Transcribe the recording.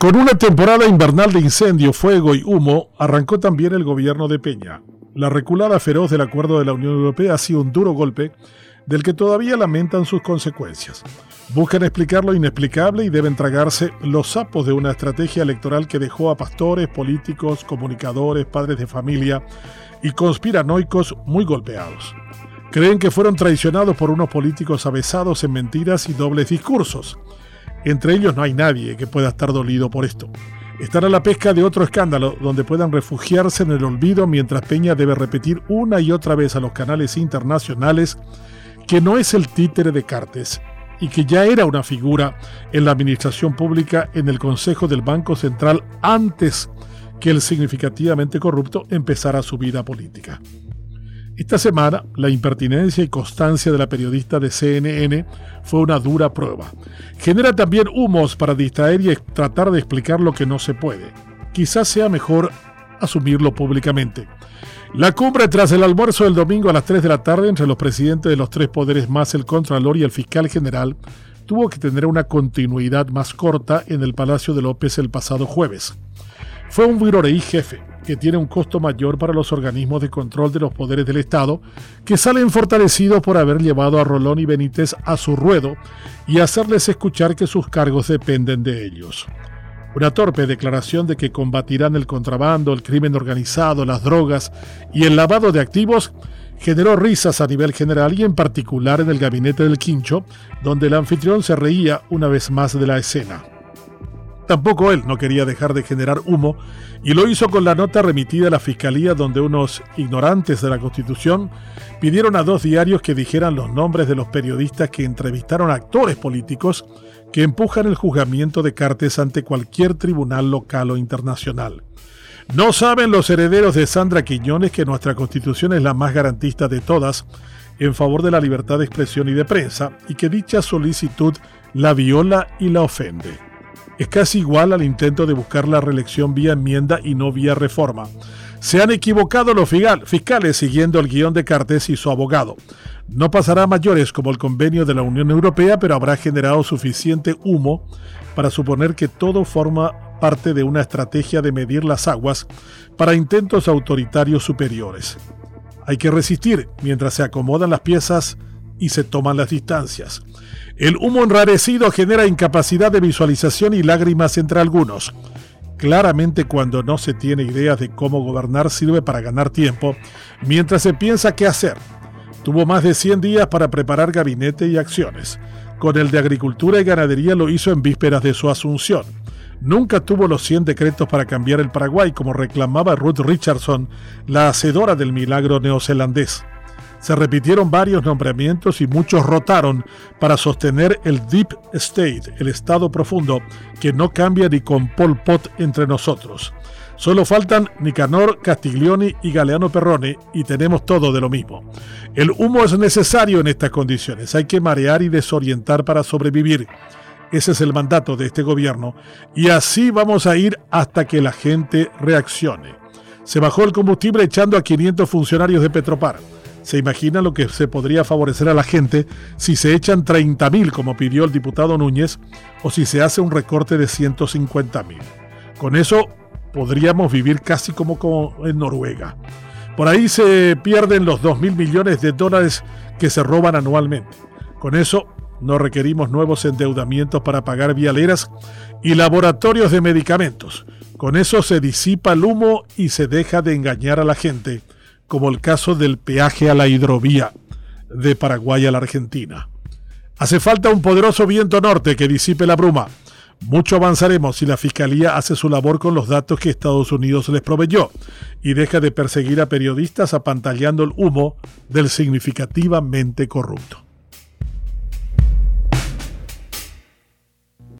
Con una temporada invernal de incendio, fuego y humo, arrancó también el gobierno de Peña. La reculada feroz del acuerdo de la Unión Europea ha sido un duro golpe del que todavía lamentan sus consecuencias. Buscan explicar lo inexplicable y deben tragarse los sapos de una estrategia electoral que dejó a pastores, políticos, comunicadores, padres de familia y conspiranoicos muy golpeados. Creen que fueron traicionados por unos políticos avesados en mentiras y dobles discursos entre ellos no hay nadie que pueda estar dolido por esto. Están a la pesca de otro escándalo donde puedan refugiarse en el olvido mientras Peña debe repetir una y otra vez a los canales internacionales que no es el títere de Cartes y que ya era una figura en la administración pública en el Consejo del Banco Central antes que el significativamente corrupto empezara su vida política. Esta semana, la impertinencia y constancia de la periodista de CNN fue una dura prueba. Genera también humos para distraer y tratar de explicar lo que no se puede. Quizás sea mejor asumirlo públicamente. La cumbre tras el almuerzo del domingo a las 3 de la tarde entre los presidentes de los tres poderes más el Contralor y el Fiscal General tuvo que tener una continuidad más corta en el Palacio de López el pasado jueves. Fue un y jefe, que tiene un costo mayor para los organismos de control de los poderes del Estado, que salen fortalecidos por haber llevado a Rolón y Benítez a su ruedo y hacerles escuchar que sus cargos dependen de ellos. Una torpe declaración de que combatirán el contrabando, el crimen organizado, las drogas y el lavado de activos generó risas a nivel general y en particular en el gabinete del Quincho, donde el anfitrión se reía una vez más de la escena. Tampoco él no quería dejar de generar humo y lo hizo con la nota remitida a la Fiscalía donde unos ignorantes de la Constitución pidieron a dos diarios que dijeran los nombres de los periodistas que entrevistaron a actores políticos que empujan el juzgamiento de Cartes ante cualquier tribunal local o internacional. No saben los herederos de Sandra Quiñones que nuestra constitución es la más garantista de todas en favor de la libertad de expresión y de prensa y que dicha solicitud la viola y la ofende es casi igual al intento de buscar la reelección vía enmienda y no vía reforma. Se han equivocado los fiscales siguiendo el guion de Cartes y su abogado. No pasará a mayores como el convenio de la Unión Europea, pero habrá generado suficiente humo para suponer que todo forma parte de una estrategia de medir las aguas para intentos autoritarios superiores. Hay que resistir mientras se acomodan las piezas y se toman las distancias. El humo enrarecido genera incapacidad de visualización y lágrimas entre algunos. Claramente cuando no se tiene ideas de cómo gobernar sirve para ganar tiempo, mientras se piensa qué hacer. Tuvo más de 100 días para preparar gabinete y acciones. Con el de Agricultura y Ganadería lo hizo en vísperas de su asunción. Nunca tuvo los 100 decretos para cambiar el Paraguay, como reclamaba Ruth Richardson, la hacedora del milagro neozelandés. Se repitieron varios nombramientos y muchos rotaron para sostener el Deep State, el Estado profundo, que no cambia ni con Pol Pot entre nosotros. Solo faltan Nicanor, Castiglioni y Galeano Perrone y tenemos todo de lo mismo. El humo es necesario en estas condiciones. Hay que marear y desorientar para sobrevivir. Ese es el mandato de este gobierno y así vamos a ir hasta que la gente reaccione. Se bajó el combustible echando a 500 funcionarios de Petropar. ¿Se imagina lo que se podría favorecer a la gente si se echan 30.000 como pidió el diputado Núñez o si se hace un recorte de 150.000? Con eso podríamos vivir casi como, en Noruega. Por ahí se pierden los 2.000 millones de dólares que se roban anualmente. Con eso no requerimos nuevos endeudamientos para pagar vialeras y laboratorios de medicamentos. Con eso se disipa el humo y se deja de engañar a la gente como el caso del peaje a la hidrovía de Paraguay a la Argentina. Hace falta un poderoso viento norte que disipe la bruma. Mucho avanzaremos si la Fiscalía hace su labor con los datos que Estados Unidos les proveyó y deja de perseguir a periodistas apantallando el humo del significativamente corrupto.